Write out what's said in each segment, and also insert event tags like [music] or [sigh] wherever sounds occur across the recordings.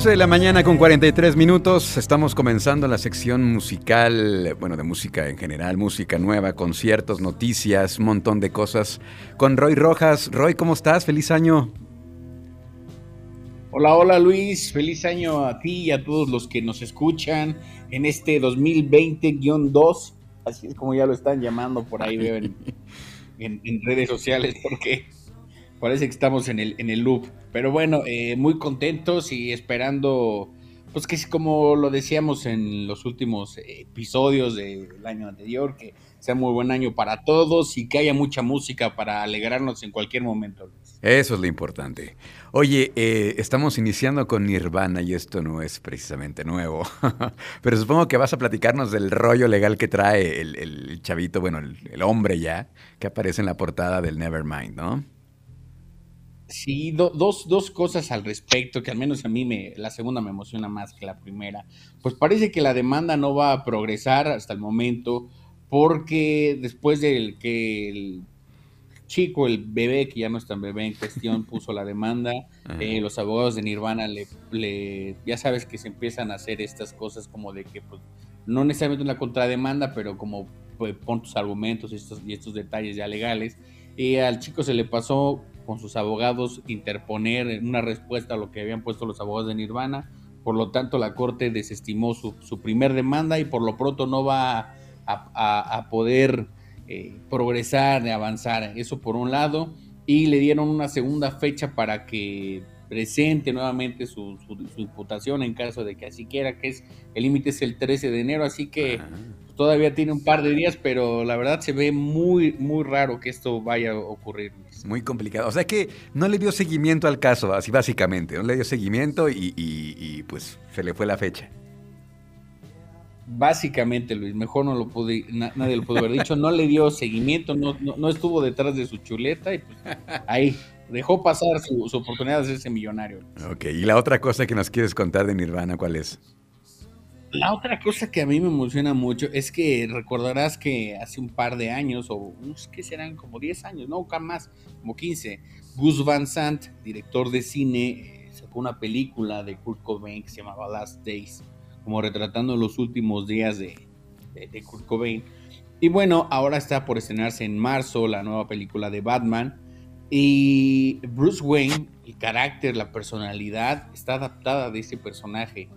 11 de la mañana con 43 minutos. Estamos comenzando la sección musical, bueno, de música en general, música nueva, conciertos, noticias, un montón de cosas con Roy Rojas. Roy, ¿cómo estás? Feliz año. Hola, hola Luis, feliz año a ti y a todos los que nos escuchan en este 2020-2, así es como ya lo están llamando por ahí, [laughs] veo en, en redes sociales, porque Parece que estamos en el, en el loop. Pero bueno, eh, muy contentos y esperando, pues que como lo decíamos en los últimos episodios del año anterior, que sea muy buen año para todos y que haya mucha música para alegrarnos en cualquier momento. Eso es lo importante. Oye, eh, estamos iniciando con Nirvana y esto no es precisamente nuevo, [laughs] pero supongo que vas a platicarnos del rollo legal que trae el, chavito, bueno, el, el hombre ya, que aparece en la portada del Nevermind, ¿no? Sí, dos, dos cosas al respecto, que al menos a mí me, la segunda me emociona más que la primera. Pues parece que la demanda no va a progresar hasta el momento, porque después del que el chico, el bebé, que ya no es tan bebé en cuestión, puso la demanda, [laughs] eh, los abogados de Nirvana le, le, ya sabes que se empiezan a hacer estas cosas como de que, pues, no necesariamente una contrademanda, pero como pues, pon tus argumentos y estos, y estos detalles ya legales. Y al chico se le pasó con sus abogados interponer una respuesta a lo que habían puesto los abogados de Nirvana. Por lo tanto, la Corte desestimó su, primer demanda y por lo pronto no va a, poder eh, progresar, avanzar. Eso por un lado. Y le dieron una segunda fecha para que presente nuevamente su, imputación en caso de que así quiera, que es el límite es el 13 de enero, así que todavía tiene un par de días, pero la verdad se ve muy, muy raro que esto vaya a ocurrir. Muy complicado. O sea que no le dio seguimiento al caso, así básicamente. No le dio seguimiento y, pues se le fue la fecha. Básicamente, Luis, mejor no lo pude, nadie lo pudo haber dicho. No le dio seguimiento, no, no, estuvo detrás de su chuleta y pues ahí dejó pasar su, su oportunidad de hacerse millonario. Ok, y la otra cosa que nos quieres contar de Nirvana, ¿cuál es? La otra cosa que a mí me emociona mucho es que recordarás que hace un par de años, o que serán como 10 años, no, más, como 15, Gus Van Sant, director de cine, eh, sacó una película de Kurt Cobain que se llamaba Last Days, como retratando los últimos días de, de Kurt Cobain. Y bueno, ahora está por estrenarse en marzo la nueva película de Batman. Y Bruce Wayne, el carácter, la personalidad, está adaptada de ese personaje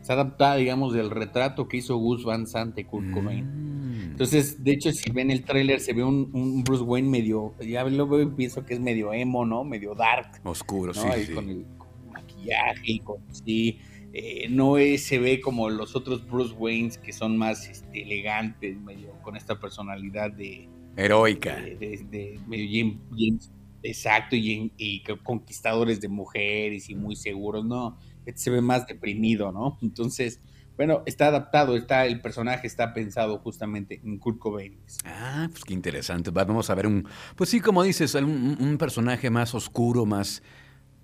está adaptada, digamos, del retrato que hizo Gus Van Sant de Kurt Cobain. Mm. Entonces, de hecho, si ven el tráiler, se ve un, Bruce Wayne medio, ya lo veo y pienso que es medio emo, ¿no? Medio dark. Oscuro, sí, Con el maquillaje y con, sí. Eh, no es, se ve como los otros Bruce Waynes que son más este, elegantes, medio con esta personalidad de... Heroica. De, medio James, exacto, y, y conquistadores de mujeres y muy seguros, ¿no? Se ve más deprimido, ¿no? [laughs] Entonces, bueno, está adaptado, está el personaje está pensado justamente en Kurt Cobain. Ah, pues qué interesante. Vamos a ver un, pues sí, como dices, un, personaje más oscuro, más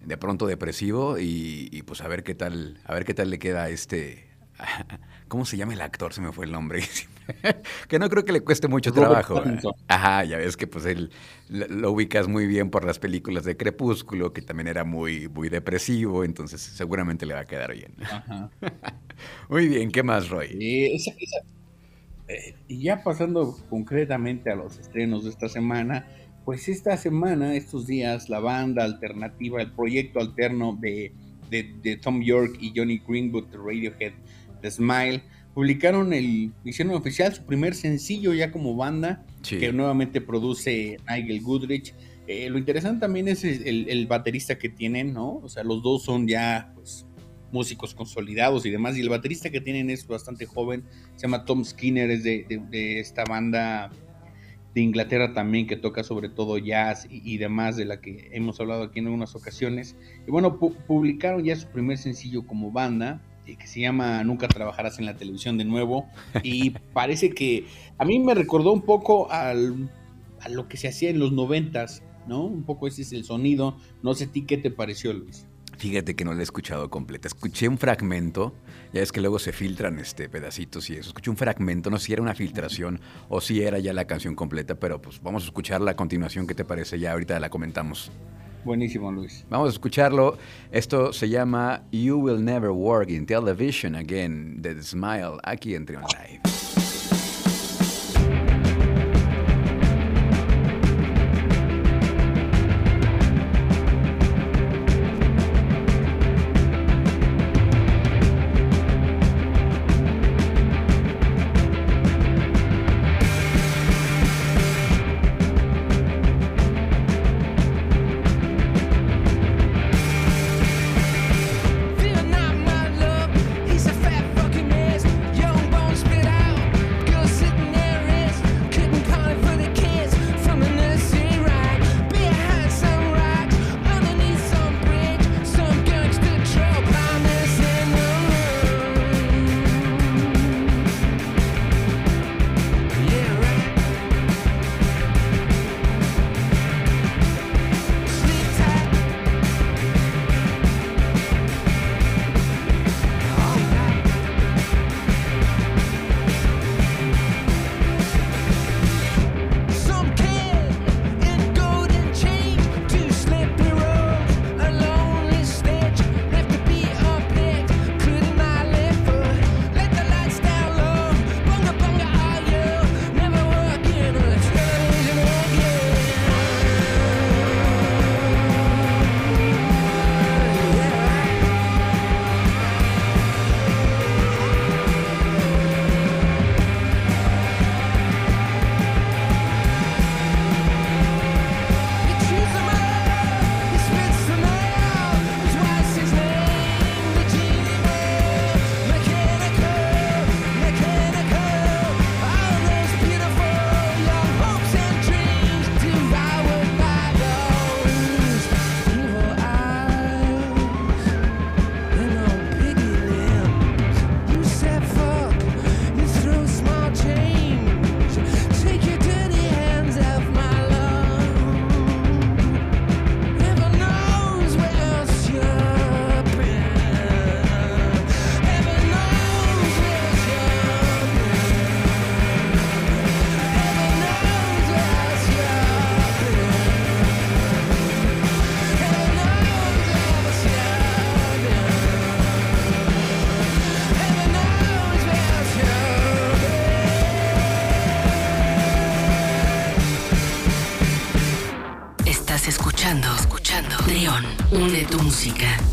de pronto depresivo y, pues a ver qué tal, a ver qué tal le queda a este, [laughs] ¿cómo se llama el actor? Se me fue el nombre. [laughs] que no creo que le cueste mucho trabajo. Ajá, ya ves que pues él lo ubicas muy bien por las películas de Crepúsculo, que también era muy, muy depresivo, entonces seguramente le va a quedar bien. Ajá. [laughs] muy bien, ¿qué más, Roy? Eh, y ya pasando concretamente a los estrenos de esta semana, pues esta semana, estos días, la banda alternativa, el proyecto alterno de, de, Tom York y Johnny Greenwood de Radiohead, Smile, publicaron el, hicieron oficial su primer sencillo ya como banda, que nuevamente produce Nigel Goodrich. Eh, lo interesante también es el, el, baterista que tienen, ¿no? O sea, los dos son ya, pues, músicos consolidados y demás. Y el baterista que tienen es bastante joven, se llama Tom Skinner, es de, esta banda de Inglaterra también que toca sobre todo jazz y, demás, de la que hemos hablado aquí en algunas ocasiones. Y bueno, publicaron ya su primer sencillo como banda, que se llama Nunca trabajarás en la televisión de nuevo. Y [laughs] parece que a mí me recordó un poco al, a lo que se hacía en los noventas, ¿no? Un poco ese es el sonido. No sé a ti qué te pareció, Luis. Fíjate que no la he escuchado completa. Escuché un fragmento, ya es que luego se filtran este pedacitos y eso. Escuché un fragmento, no sé si era una filtración [laughs] o si era ya la canción completa, pero pues vamos a escucharla a continuación. ¿Qué te parece? Ya ahorita la comentamos. Buenísimo, Luis. Vamos a escucharlo. Esto se llama You Will Never Work in Television Again, The Smile, aquí en Trion Live.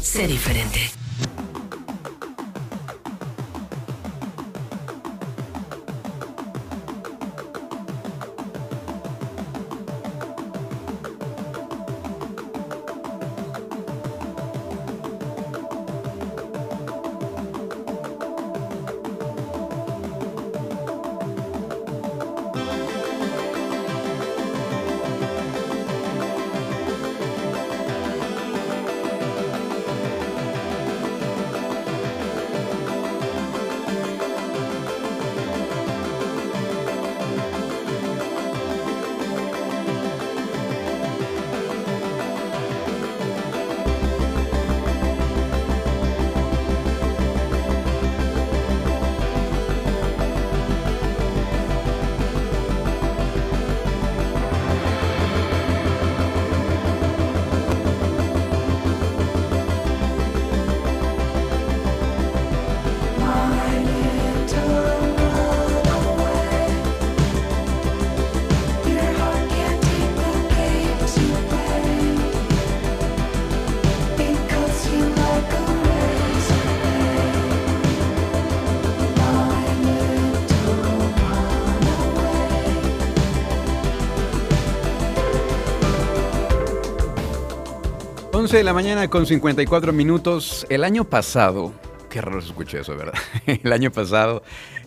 Sé diferente. 11 de la mañana con 54 minutos. El año pasado, qué raro se escucha eso, ¿verdad? [laughs] El año pasado,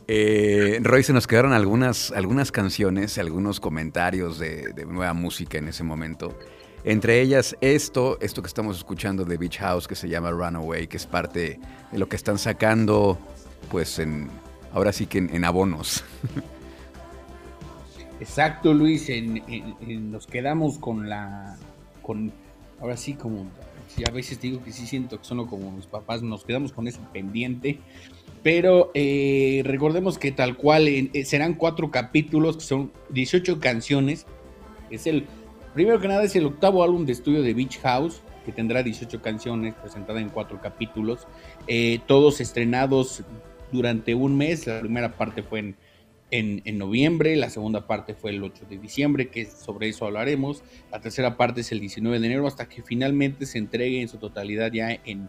eh, Roy, se nos quedaron algunas, algunas canciones, algunos comentarios de, nueva música en ese momento. Entre ellas, esto, esto que estamos escuchando de Beach House, que se llama Runaway, que es parte de lo que están sacando, pues, en, ahora sí que en, abonos. Exacto, Luis. En, nos quedamos con la. con Ahora sí, como. a veces digo que sí siento que son como mis papás, nos quedamos con ese pendiente. Pero eh, recordemos que tal cual eh, serán cuatro capítulos, que son 18 canciones. Es el. Primero que nada, es el octavo álbum de estudio de Beach House, que tendrá 18 canciones presentadas en cuatro capítulos. Eh, todos estrenados durante un mes. La primera parte fue en en, noviembre, la segunda parte fue el 8 de diciembre, que sobre eso hablaremos, la tercera parte es el 19 de enero, hasta que finalmente se entregue en su totalidad ya en,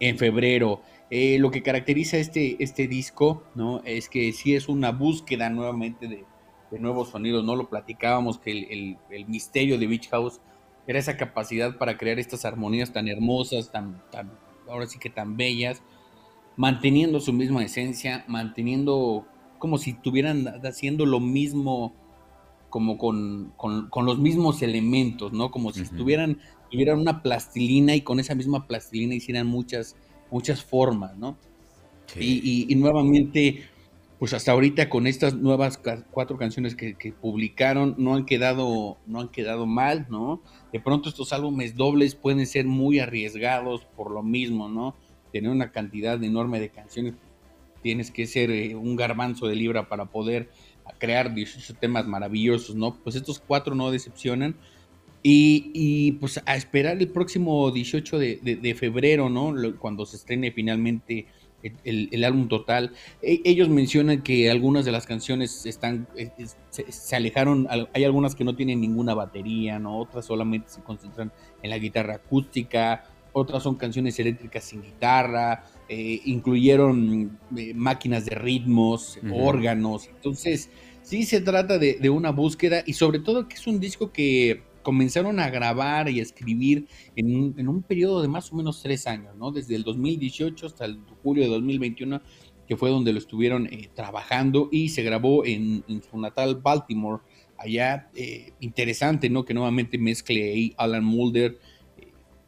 en febrero. Eh, lo que caracteriza este, este disco, ¿no? Es que sí es una búsqueda nuevamente de, nuevos sonidos, ¿no? Lo platicábamos que el, el, misterio de Beach House era esa capacidad para crear estas armonías tan hermosas, tan, tan, ahora sí que tan bellas, manteniendo su misma esencia, manteniendo como si estuvieran haciendo lo mismo, como con, los mismos elementos, ¿no? Como si estuvieran, tuvieran una plastilina y con esa misma plastilina hicieran muchas, muchas formas, ¿no? Y, nuevamente, pues hasta ahorita con estas nuevas cuatro canciones que, publicaron, no han quedado, no han quedado mal, ¿no? De pronto estos álbumes dobles pueden ser muy arriesgados por lo mismo, ¿no? Tener una cantidad enorme de canciones tienes que ser eh, un garbanzo de libra para poder crear 18 temas maravillosos, ¿no? Pues estos cuatro no decepcionan. Y, pues a esperar el próximo 18 de, febrero, ¿no? Cuando se estrene finalmente el, álbum total. E, ellos mencionan que algunas de las canciones están, se, se, alejaron, hay algunas que no tienen ninguna batería, ¿no? Otras solamente se concentran en la guitarra acústica, otras son canciones eléctricas sin guitarra, eh, incluyeron eh, máquinas de ritmos, órganos. Entonces, sí se trata de, una búsqueda y sobre todo que es un disco que comenzaron a grabar y a escribir en un, en un periodo de más o menos tres años, ¿no? Desde el 2018 hasta el julio de 2021, que fue donde lo estuvieron eh, trabajando y se grabó en, su natal Baltimore. Allá, interesante, ¿no? Que nuevamente mezcle ahí Alan Mulder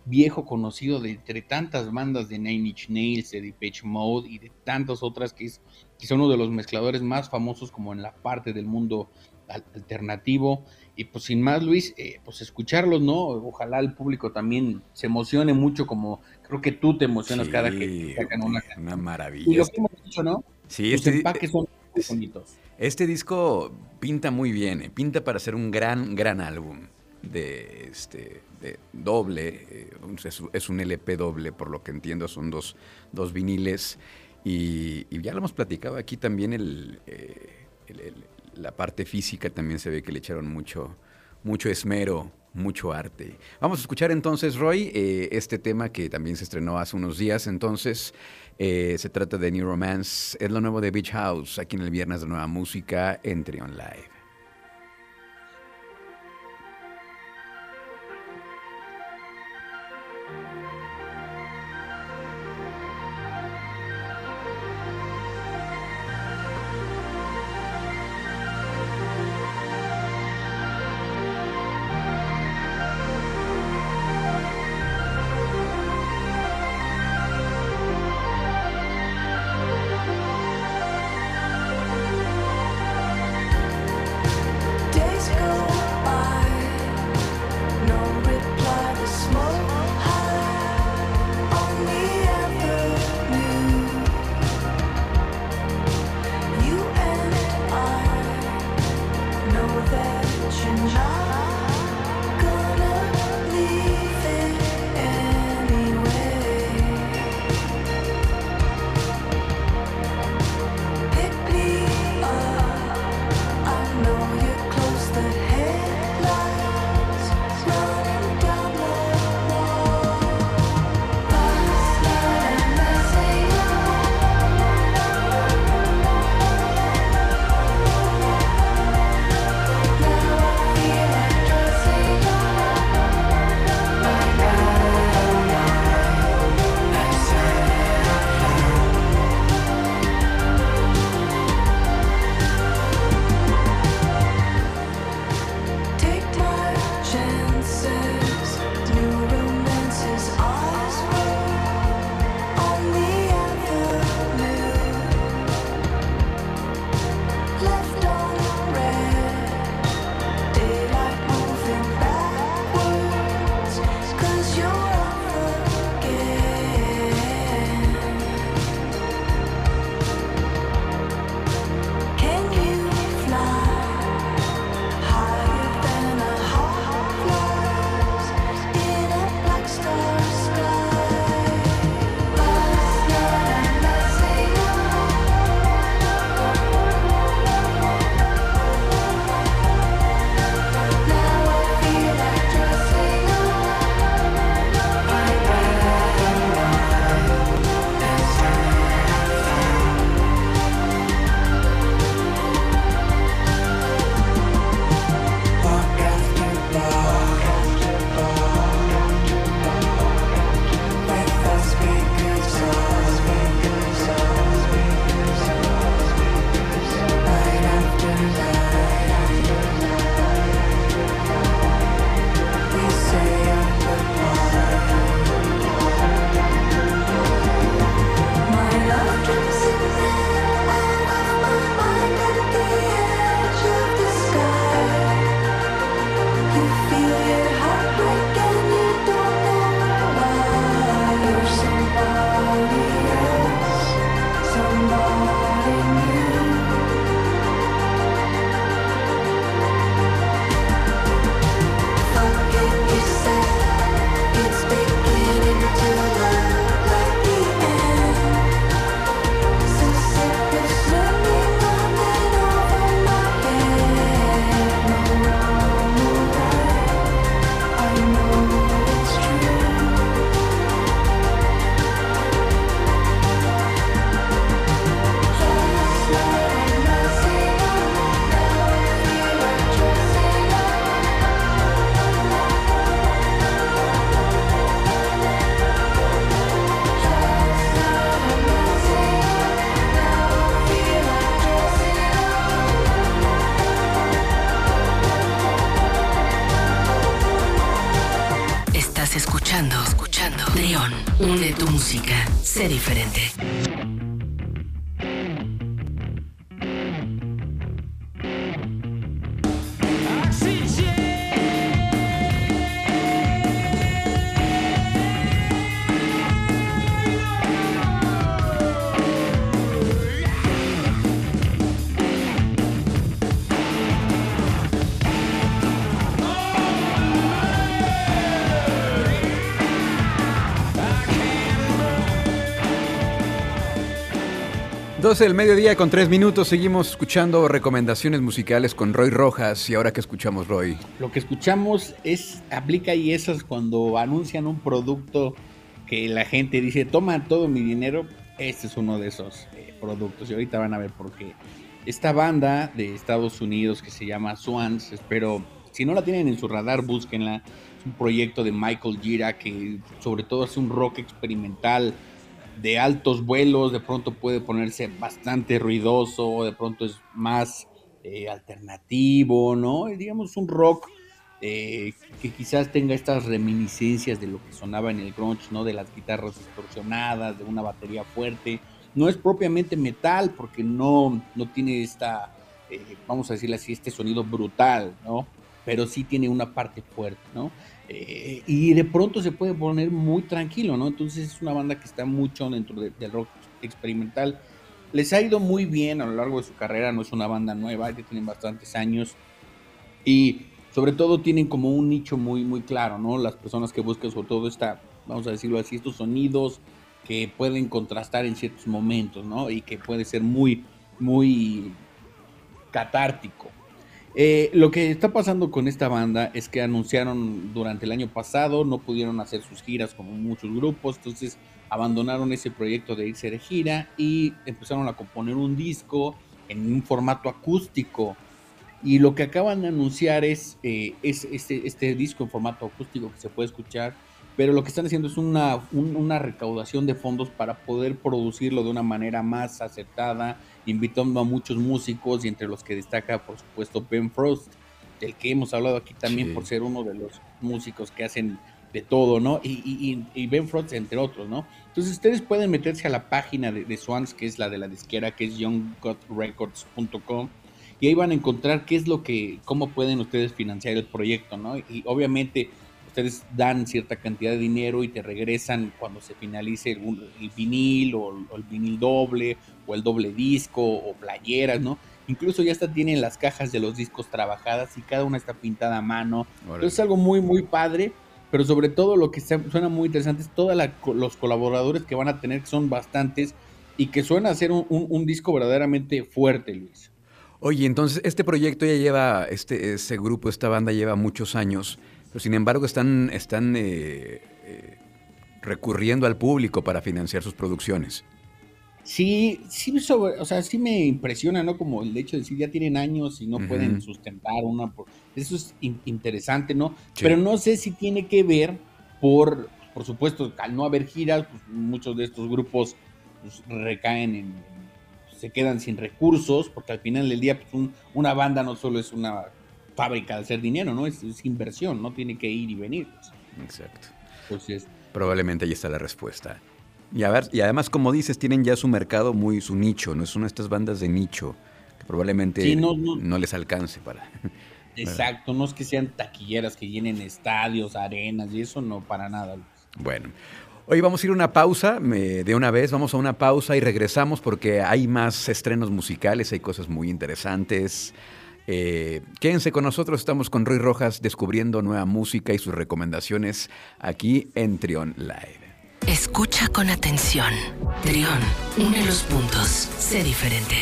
viejo conocido de entre tantas bandas de Nine Inch Nails, de Depeche Mode y de tantas otras que es quizá uno de los mezcladores más famosos como en la parte del mundo alternativo. Y pues sin más, Luis, eh, pues escucharlos, ¿no? Ojalá el público también se emocione mucho como creo que tú te emocionas cada que sacan una Una maravilla. Y lo que hemos dicho, ¿no? Sí, Los este, empaques son muy bonitos. Este disco pinta muy bien, eh, pinta para ser un gran, gran álbum de este doble, eh, es, un LP doble, por lo que entiendo, son dos, dos viniles. Y, ya lo hemos platicado aquí también, eh, el, la parte física también se ve que le echaron mucho, mucho esmero, mucho arte. Vamos a escuchar entonces, Roy, eh, este tema que también se estrenó hace unos días. Entonces, se trata de New Romance, es lo nuevo de Beach House, aquí en el Viernes de Nueva Música en Trion Live. escuchando, escuchando. León, une tu música. Sé diferente. 12 del mediodía con 3 minutos. Seguimos escuchando recomendaciones musicales con Roy Rojas. ¿Y ahora qué escuchamos, Roy? Lo que escuchamos es, aplica y esas cuando anuncian un producto que la gente dice, toma todo mi dinero. Este es uno de esos eh, productos. Y ahorita van a ver por qué. Esta banda de Estados Unidos que se llama Swans, espero, si no la tienen en su radar, búsquenla. Es un proyecto de Michael Gira que sobre todo hace un rock experimental de altos vuelos, de pronto puede ponerse bastante ruidoso, de pronto es más eh, alternativo, ¿no? Digamos un rock eh, que quizás tenga estas reminiscencias de lo que sonaba en el grunge, ¿no? De las guitarras distorsionadas, de una batería fuerte. No es propiamente metal porque no, no tiene esta, eh, vamos a decirle así, este sonido brutal, ¿no? Pero sí tiene una parte fuerte, ¿no? Eh, y de pronto se puede poner muy tranquilo, ¿no? Entonces es una banda que está mucho dentro del rock experimental. Les ha ido muy bien a lo largo de su carrera, no es una banda nueva, ya tienen bastantes años. Y sobre todo tienen como un nicho muy, muy claro, ¿no? Las personas que buscan sobre todo esta, vamos a decirlo así, estos sonidos que pueden contrastar en ciertos momentos, ¿no? Y que puede ser muy, muy catártico. Eh, lo que está pasando con esta banda es que anunciaron durante el año pasado, no pudieron hacer sus giras como muchos grupos, entonces abandonaron ese proyecto de irse de gira y empezaron a componer un disco en un formato acústico. Y lo que acaban de anunciar es, eh, este, este, disco en formato acústico que se puede escuchar, pero lo que están haciendo es una, una recaudación de fondos para poder producirlo de una manera más aceptada invitando a muchos músicos y entre los que destaca, por supuesto, Ben Frost, del que hemos hablado aquí también por ser uno de los músicos que hacen de todo, ¿no? Y, Ben Frost, entre otros, ¿no? Entonces ustedes pueden meterse a la página de, Swans, que es la de la disquera, que es younggodrecords.com, y ahí van a encontrar qué es lo que, cómo pueden ustedes financiar el proyecto, ¿no? Y obviamente ustedes dan cierta cantidad de dinero y te regresan cuando se finalice el, vinil o, el vinil doble o el doble disco o playeras, ¿no? Incluso ya hasta tienen las cajas de los discos trabajadas y cada una está pintada a mano. Entonces es algo muy, muy padre. Pero sobre todo lo que suena muy interesante es todos los colaboradores que van a tener, que son bastantes, y que suena a ser un, disco verdaderamente fuerte, Luis. Oye, entonces este proyecto ya lleva, este, este grupo, esta banda lleva muchos años sin embargo están, están eh, eh, recurriendo al público para financiar sus producciones. Sí, sí, o sea, sí me impresiona, ¿no? Como el hecho de decir, ya tienen años y no pueden sustentar una... Eso es interesante, ¿no? Pero no sé si tiene que ver por, por supuesto, al no haber giras, pues muchos de estos grupos pues, recaen en, se quedan sin recursos, porque al final del día, pues una banda no solo es una fábrica de hacer dinero, ¿no? Es, inversión, no tiene que ir y venir. Pues. Exacto. Entonces, Probablemente ahí está la respuesta. Y, a ver, y además, como dices, tienen ya su mercado muy, su nicho, ¿no? Es una de estas bandas de nicho que probablemente no, les alcance [laughs] para... Exacto, no es que sean taquilleras que llenen estadios, arenas y eso no, para nada. Bueno, Hoy vamos a ir a una pausa, de una vez, vamos a una pausa y regresamos porque hay más estrenos musicales, hay cosas muy interesantes. Eh, quédense con nosotros, estamos con Roy Rojas descubriendo nueva música y sus recomendaciones aquí en Trion Live. Escucha con atención. Trion, une los puntos, sé diferente.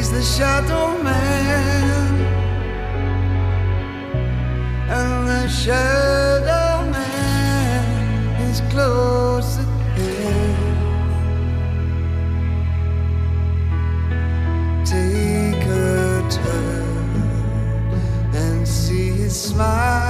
He's the shadow man. And the shadow man is close at hand. Take a turn and see his smile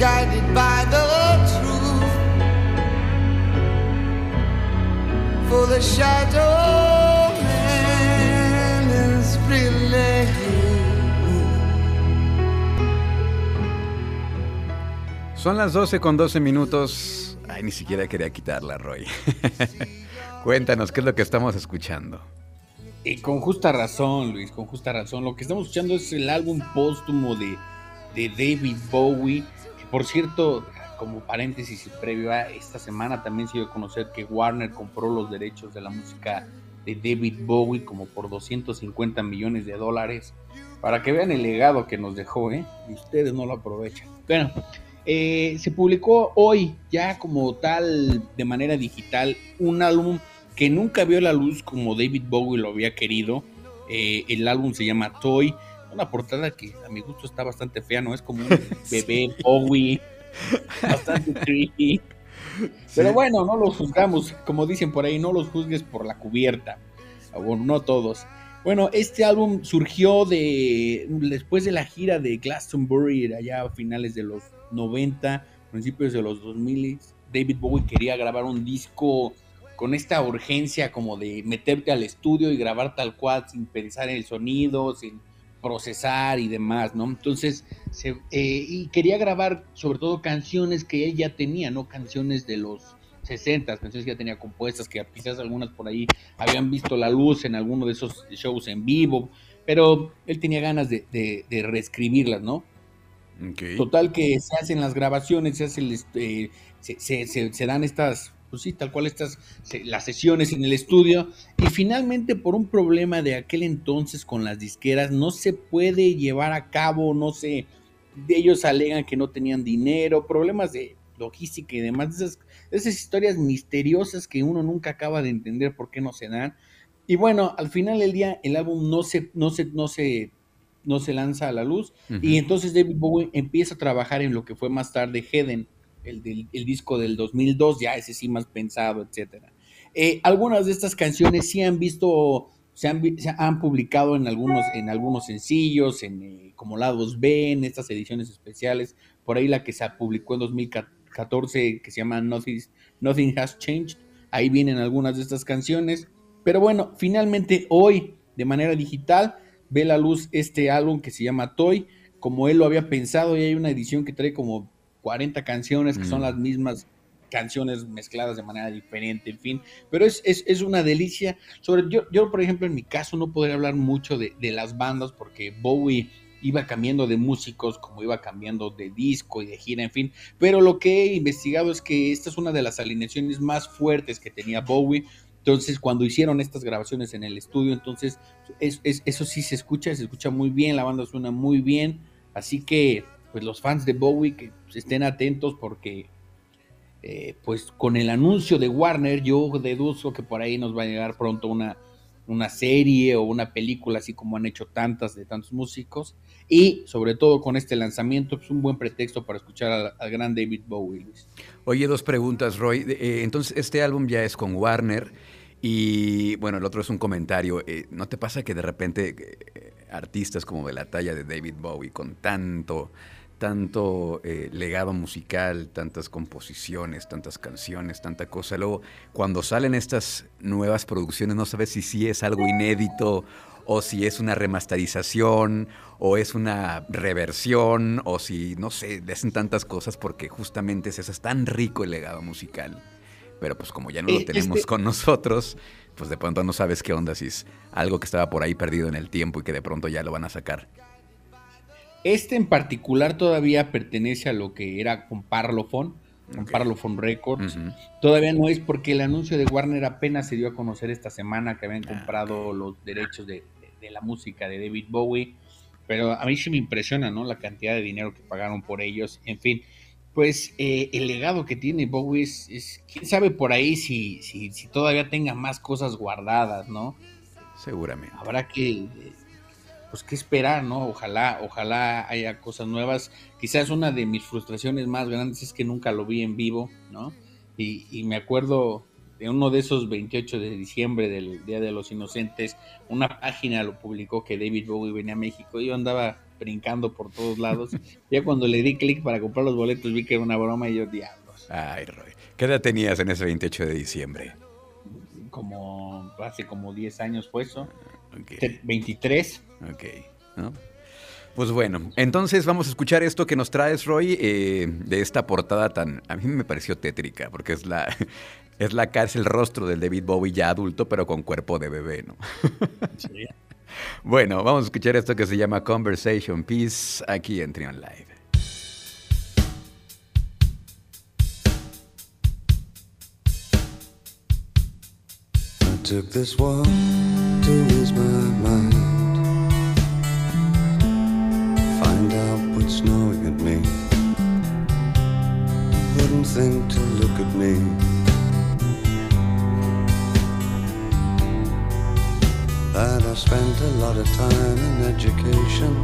guided by the truth. For the shadow. Son las 12 con 12 minutos. Ay, ni siquiera quería quitarla, Roy. [laughs] Cuéntanos, ¿qué es lo que estamos escuchando? Y con justa razón, Luis, con justa razón. Lo que estamos escuchando es el álbum póstumo de, de David Bowie. Que por cierto, como paréntesis y previo a esta semana también se dio a conocer que Warner compró los derechos de la música de David Bowie como por 250 millones de dólares. Para que vean el legado que nos dejó, ¿eh? Y ustedes no lo aprovechan. Bueno, eh, se publicó hoy ya como tal de manera digital un álbum que nunca vio la luz como David Bowie lo había querido. Eh, el álbum se llama Toy. Una portada que a mi gusto está bastante fea, ¿no? Es como un [laughs] bebé Bowie. Bastante [laughs] creepy. Pero bueno, no los juzgamos. Como dicen por ahí, no los juzgues por la cubierta. O no todos. Bueno, este álbum surgió de después de la gira de Glastonbury allá a finales de los 90, principios de los 2000. David Bowie quería grabar un disco con esta urgencia como de meterte al estudio y grabar tal cual sin pensar en el sonido, sin procesar y demás, ¿no? Entonces, se, eh, y quería grabar sobre todo canciones que él ya tenía, ¿no? Canciones de los 60, canciones que ya tenía compuestas, que quizás algunas por ahí habían visto la luz en alguno de esos shows en vivo, pero él tenía ganas de, de, de reescribirlas, ¿no? Okay. Total que se hacen las grabaciones, se, hace el, este, se, se, se, se dan estas pues sí, tal cual estas las sesiones en el estudio y finalmente por un problema de aquel entonces con las disqueras no se puede llevar a cabo, no sé, ellos alegan que no tenían dinero, problemas de logística y demás, esas, esas historias misteriosas que uno nunca acaba de entender por qué no se dan. Y bueno, al final del día el álbum no se, no se, no se, no se lanza a la luz uh -huh. y entonces David Bowie empieza a trabajar en lo que fue más tarde Heden el, del, el disco del 2002, ya ese sí más pensado, etcétera. Eh, algunas de estas canciones sí han visto, se han, se han publicado en algunos, en algunos sencillos, en, eh, como lados B, en estas ediciones especiales. Por ahí la que se publicó en 2014, que se llama Nothing, Nothing Has Changed. Ahí vienen algunas de estas canciones. Pero bueno, finalmente hoy, de manera digital, ve la luz este álbum que se llama Toy, como él lo había pensado, y hay una edición que trae como 40 canciones que mm. son las mismas canciones mezcladas de manera diferente, en fin, pero es, es, es una delicia. Sobre yo, yo, por ejemplo, en mi caso no podría hablar mucho de, de, las bandas porque Bowie iba cambiando de músicos, como iba cambiando de disco y de gira, en fin, pero lo que he investigado es que esta es una de las alineaciones más fuertes que tenía Bowie. Entonces, cuando hicieron estas grabaciones en el estudio, entonces es, es, eso sí se escucha, se escucha muy bien, la banda suena muy bien, así que pues los fans de Bowie que pues, estén atentos porque eh, pues con el anuncio de Warner yo deduzco que por ahí nos va a llegar pronto una, una serie o una película, así como han hecho tantas de tantos músicos. Y sobre todo con este lanzamiento, es pues, un buen pretexto para escuchar al, gran David Bowie. Oye, dos preguntas, Roy. Eh, entonces, este álbum ya es con Warner. Y bueno, el otro es un comentario. Eh, ¿No te pasa que de repente artistas como de la talla de David Bowie, con tanto tanto eh, legado musical, tantas composiciones, tantas canciones, tanta cosa. Luego, cuando salen estas nuevas producciones, no sabes si sí es algo inédito o si es una remasterización o es una reversión o si, no sé, le hacen tantas cosas porque justamente es eso, es tan rico el legado musical. Pero pues como ya no lo eh, tenemos este con nosotros, pues de pronto no sabes qué onda, si es algo que estaba por ahí perdido en el tiempo y que de pronto ya lo van a sacar. Este en particular todavía pertenece a lo que era con Parlophone, con Parlophone Records. Todavía no es porque el anuncio de Warner apenas se dio a conocer esta semana que habían ah, comprado los derechos de, la música de David Bowie. Pero a mí sí me impresiona, ¿no? La cantidad de dinero que pagaron por ellos. En fin, pues eh, el legado que tiene Bowie es, quién sabe por ahí si, si, si todavía tenga más cosas guardadas, ¿no? Seguramente. Habrá que pues qué esperar, ¿no? Ojalá, ojalá haya cosas nuevas. Quizás una de mis frustraciones más grandes es que nunca lo vi en vivo, ¿no? Y, me acuerdo de uno de esos 28 de diciembre del Día de los Inocentes, una página lo publicó que David Bowie venía a México y yo andaba brincando por todos lados. [laughs] ya cuando le di clic para comprar los boletos vi que era una broma y yo, diablos. Ay, Roy. ¿Qué edad tenías en ese 28 de diciembre? Como hace como 10 años fue eso. 23. Ok. Pues bueno, entonces vamos a escuchar esto que nos traes, Roy, eh, de esta portada tan... A mí me pareció tétrica, porque es la, [laughs] es la cárcel rostro del David Bowie ya adulto, pero con cuerpo de bebé, ¿no? Sí. [laughs] bueno, vamos a escuchar esto que se llama Conversation Peace aquí en Trion Live. Took this walk to ease my mind. Find out what's gnawing at me. Wouldn't think to look at me. That I spent a lot of time in education.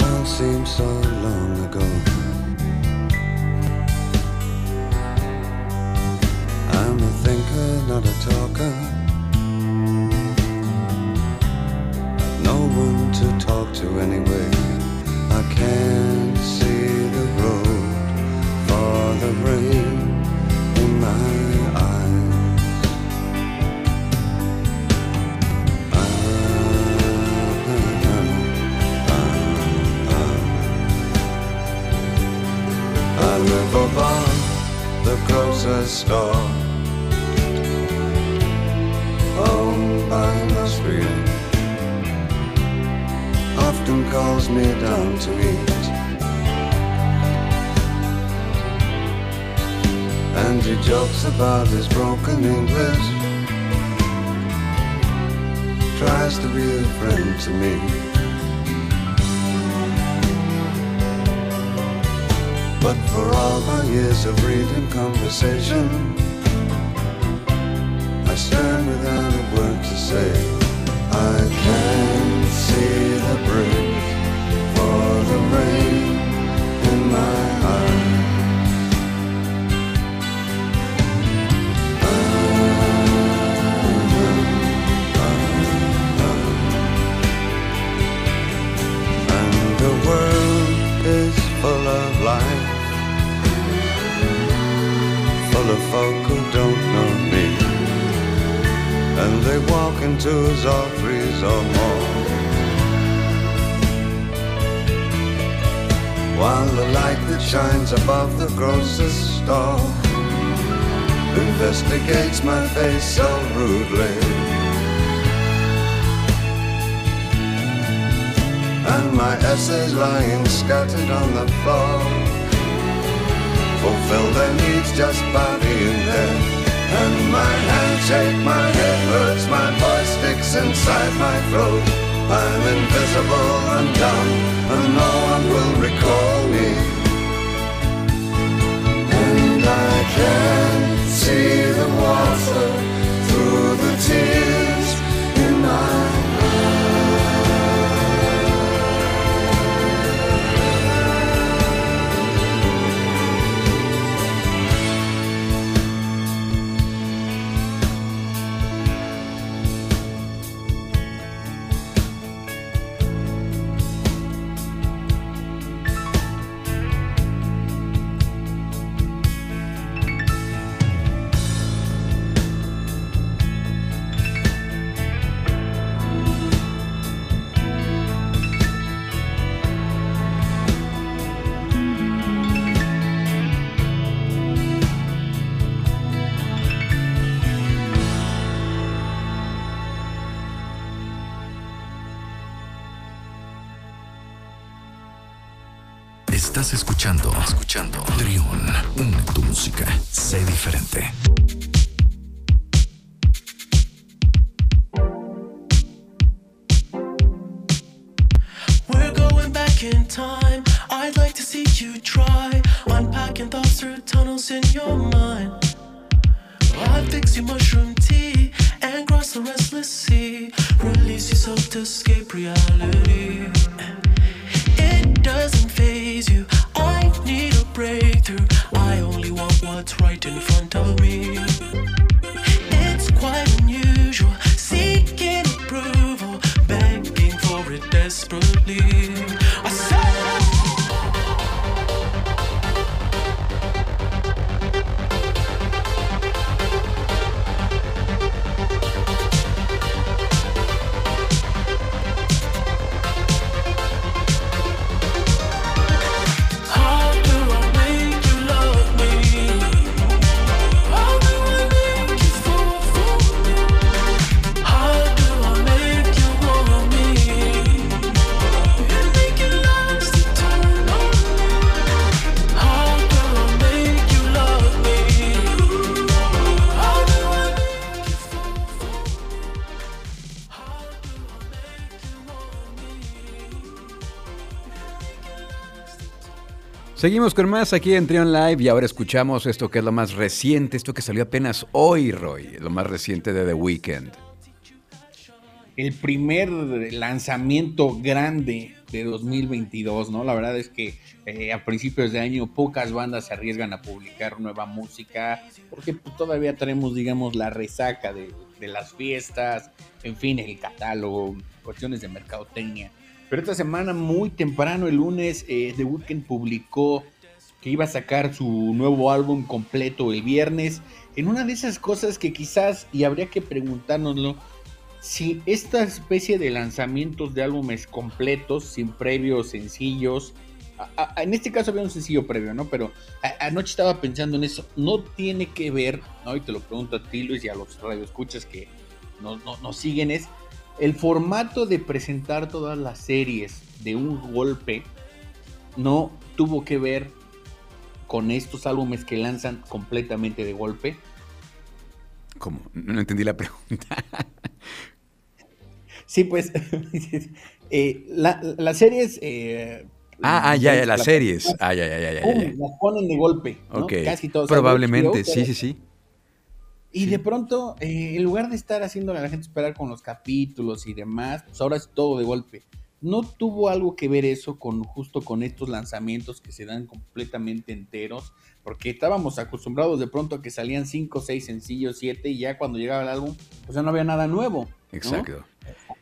All seems so long ago. Thinker, not a talker. No one to talk to anyway. To me. But for all my years of reading conversation, of folk who don't know me and they walk in twos or threes or more. While the light that shines above the grocer's store investigates my face so rudely. And my essays lying scattered on the floor fulfill their needs just by being there. And my hands shake, my head hurts, my voice sticks inside my throat. I'm invisible and dumb, and no one will recall me. And I can't see the water escuchando, une tu música, sé diferente. Seguimos con más aquí en Trion Live y ahora escuchamos esto que es lo más reciente, esto que salió apenas hoy, Roy, lo más reciente de The Weeknd. el primer lanzamiento grande de 2022, ¿no? La verdad es que eh, a principios de año pocas bandas se arriesgan a publicar nueva música porque pues, todavía tenemos, digamos, la resaca de, de las fiestas, en fin, el catálogo, cuestiones de mercadotecnia. Pero esta semana, muy temprano, el lunes, eh, The Weeknd publicó que iba a sacar su nuevo álbum completo el viernes. En una de esas cosas que quizás, y habría que preguntárnoslo, si esta especie de lanzamientos de álbumes completos, sin previos sencillos, a- a- en este caso había un sencillo previo, ¿no? Pero a- anoche estaba pensando en eso, no tiene que ver, ¿no? Y te lo pregunto a ti, Luis, y a los radioescuchas que nos, no- nos siguen, es el formato de presentar todas las series de un golpe, no tuvo que ver con estos álbumes que lanzan completamente de golpe. ¿Cómo? No entendí la pregunta. [laughs] Sí, pues [laughs] eh, la- las series... eh, Ah, ah, ya, ya, las series. Ah, ya, ya, ya, ya, las ponen de golpe, ¿no? Ok. Casi todos. Probablemente, sí, sí, sí. Y de pronto, eh, en lugar de estar haciéndole a la gente esperar con los capítulos y demás, pues ahora es todo de golpe. ¿No tuvo algo que ver eso con justo con estos lanzamientos que se dan completamente enteros? Porque estábamos acostumbrados de pronto a que salían 5, 6 sencillos, 7 y ya cuando llegaba el álbum, pues ya no había nada nuevo. ¿no? Exacto.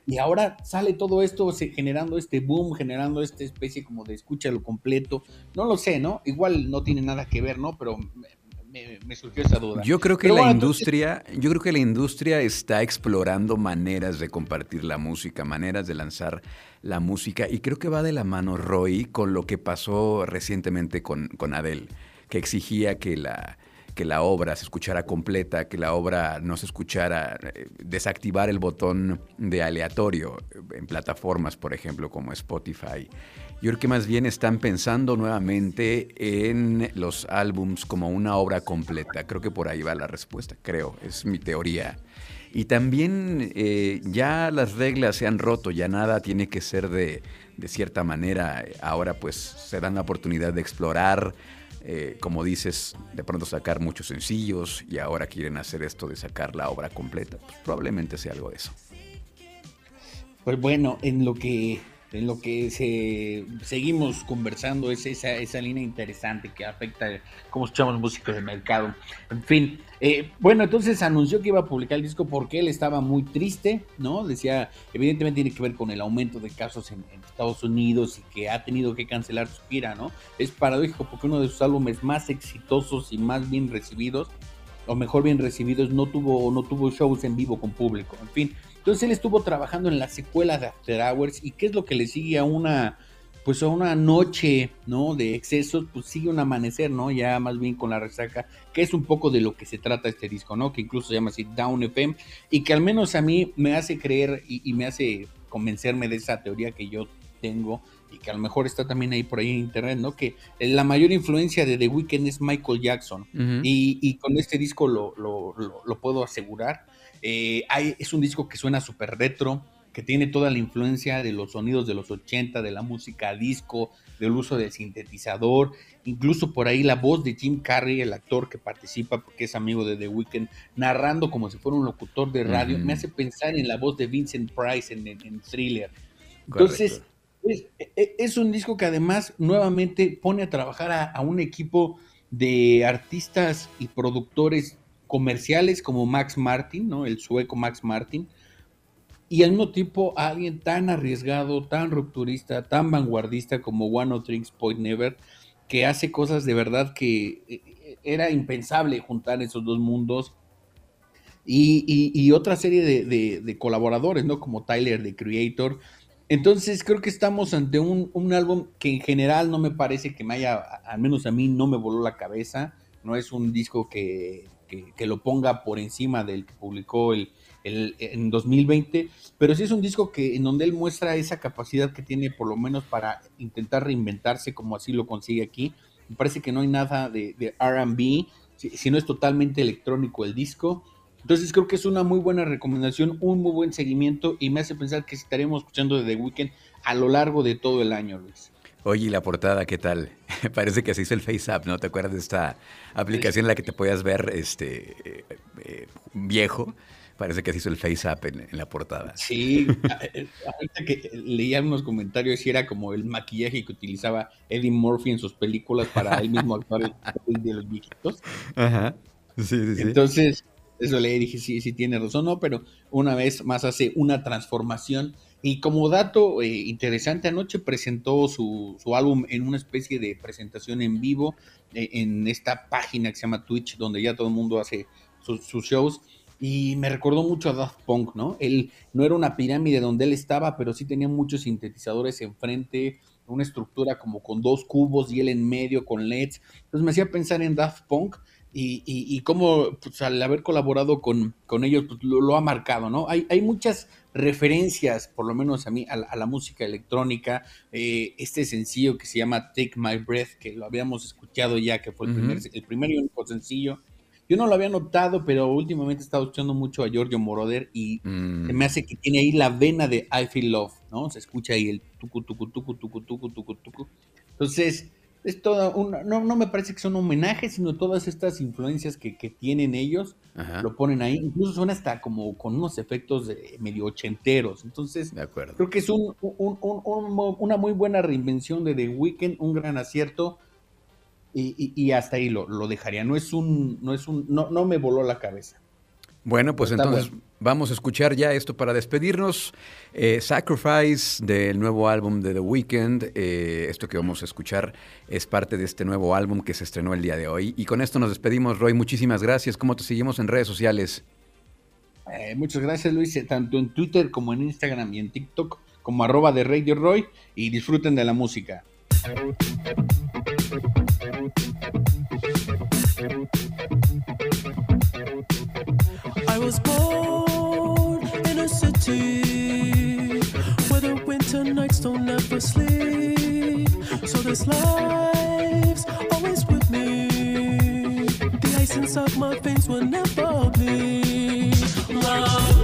Y ahora sale todo esto se- generando este boom, generando esta especie como de escúchalo completo. No lo sé, ¿no? Igual no tiene nada que ver, ¿no? Pero me, surgió esa duda. Yo creo que Pero la bueno, industria, yo creo que la industria está explorando maneras de compartir la música, maneras de lanzar la música, y creo que va de la mano Roy con lo que pasó recientemente con, con Adele, que exigía que la, que la obra se escuchara completa, que la obra no se escuchara, eh, desactivar el botón de aleatorio eh, en plataformas, por ejemplo, como Spotify. Yo creo que más bien están pensando nuevamente en los álbums como una obra completa. Creo que por ahí va la respuesta, creo, es mi teoría. Y también eh, ya las reglas se han roto, ya nada tiene que ser de, de cierta manera. Ahora pues se dan la oportunidad de explorar, eh, como dices, de pronto sacar muchos sencillos y ahora quieren hacer esto de sacar la obra completa. Pues probablemente sea algo de eso. Pues bueno, en lo que en lo que se, seguimos conversando es esa, esa línea interesante que afecta cómo escuchamos música del mercado. En fin, eh, bueno, entonces anunció que iba a publicar el disco porque él estaba muy triste, ¿no? Decía, evidentemente tiene que ver con el aumento de casos en, en Estados Unidos y que ha tenido que cancelar su gira, ¿no? Es paradójico porque uno de sus álbumes más exitosos y más bien recibidos, o mejor bien recibidos, no tuvo, no tuvo shows en vivo con público, en fin. Entonces él estuvo trabajando en la secuela de After Hours y qué es lo que le sigue a una pues a una noche, ¿no? De excesos, pues sigue un amanecer, ¿no? Ya más bien con la resaca, que es un poco de lo que se trata este disco, ¿no? Que incluso se llama así Down FM y que al menos a mí me hace creer y, y me hace convencerme de esa teoría que yo tengo y que a lo mejor está también ahí por ahí en internet, ¿no? Que la mayor influencia de The Weeknd es Michael Jackson. Y, y con este disco lo, lo- lo- lo puedo asegurar. Eh, hay- es un disco que suena súper retro, que tiene toda la influencia de los sonidos de los 80, de la música disco, del uso del sintetizador, incluso por ahí la voz de Jim Carrey, el actor que participa porque es amigo de The Weeknd, narrando como si fuera un locutor de radio, me hace pensar en la voz de Vincent Price en, en- en Thriller. Entonces, es, e- es un disco que además nuevamente pone a trabajar a, a un equipo de artistas y productores comerciales como Max Martin, ¿no? El sueco Max Martin. Y al mismo tiempo alguien tan arriesgado, tan rupturista, tan vanguardista como One of Drinks Point Never, que hace cosas de verdad que eh, era impensable juntar esos dos mundos. Y, otra serie de, colaboradores, ¿no? Como Tyler, The Creator. Entonces creo que estamos ante un, álbum que en general no me parece que me haya, al menos a mí no me voló la cabeza. No es un disco que, que- lo ponga por encima del que publicó el, el- en 2020, pero sí es un disco que en donde él muestra esa capacidad que tiene por lo menos para intentar reinventarse como así lo consigue aquí. Me parece que no hay nada de, de RB, si, si no es totalmente electrónico el disco. Entonces creo que es una muy buena recomendación, un muy buen seguimiento y me hace pensar que estaremos escuchando de The Weeknd a lo largo de todo el año, Luis. Oye, ¿y la portada qué tal? [laughs] Parece que se hizo el Face App, ¿no? ¿Te acuerdas de esta aplicación en la que te podías ver este eh, eh, viejo? Parece que se hizo el Face App en, en la portada. Sí, eh, ahorita que leía unos comentarios y era como el maquillaje que utilizaba Eddie Murphy en sus películas para él mismo actuar el papel de los viejitos. Ajá. Sí, sí, sí. Entonces, eso leí y dije, sí, sí tiene razón, ¿no? Pero una vez más hace una transformación. Y como dato eh, interesante, anoche presentó su, su álbum en una especie de presentación en vivo eh, en esta página que se llama Twitch, donde ya todo el mundo hace sus, sus shows. Y me recordó mucho a Daft Punk, ¿no? Él no era una pirámide donde él estaba, pero sí tenía muchos sintetizadores enfrente, una estructura como con dos cubos y él en medio con LEDs. Entonces me hacía pensar en Daft Punk y, y, y cómo pues, al haber colaborado con, con ellos pues, lo, lo, ha marcado, ¿no? Hay, hay, muchas referencias, por lo menos a mí, a la, a la música electrónica. Eh, este sencillo que se llama Take My Breath, que lo habíamos escuchado ya, que fue el, uh -huh. primer, el primer y único sencillo. Yo no lo había notado, pero últimamente he estado escuchando mucho a Giorgio Moroder y mm. se me hace que tiene ahí la vena de I Feel Love, ¿no? Se escucha ahí el tucu, tucu, tucu, tucu, tucu, tucu, tucu. Entonces, es toda una, no, no me parece que son homenajes, sino todas estas influencias que, que tienen ellos, Ajá. lo ponen ahí. Incluso suena hasta como con unos efectos de medio ochenteros. Entonces, de acuerdo. creo que es un, un, un, una muy buena reinvención de The Weeknd, un gran acierto. Y, y, y, hasta ahí lo, lo, dejaría. No es un, no es un, no, no me voló la cabeza. Bueno, pues Está entonces bueno. Vamos a escuchar ya esto para despedirnos. Eh, Sacrifice del nuevo álbum de The Weeknd. Eh, esto que vamos a escuchar es parte de este nuevo álbum que se estrenó el día de hoy. Y con esto nos despedimos, Roy. Muchísimas gracias. ¿Cómo te seguimos en redes sociales? Eh, muchas gracias, Luis. Tanto en Twitter como en Instagram y en TikTok como arroba de Radio Roy. Y disfruten de la música. City where the winter nights don't ever sleep. So this life's always with me. The ice inside my veins will never bleed. Love.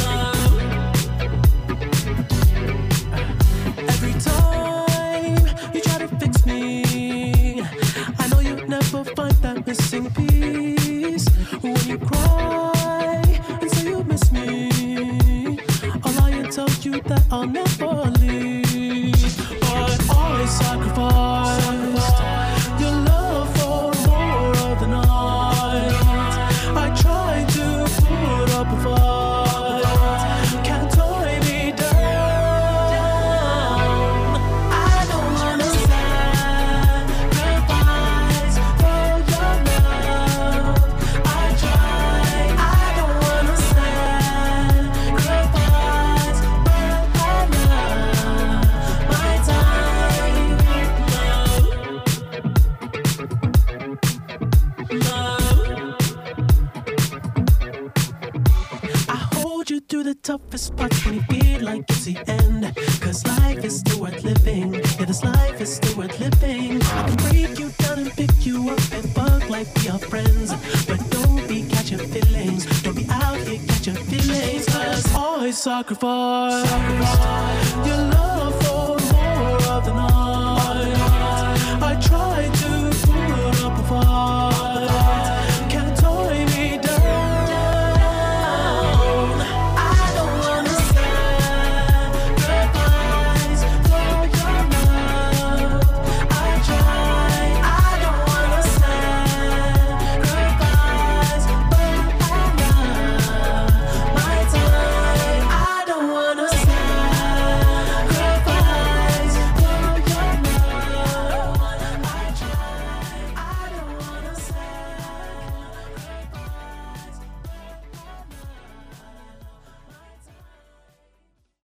Love. Every time you try to fix me, I know you'll never find that missing piece. When you cry you that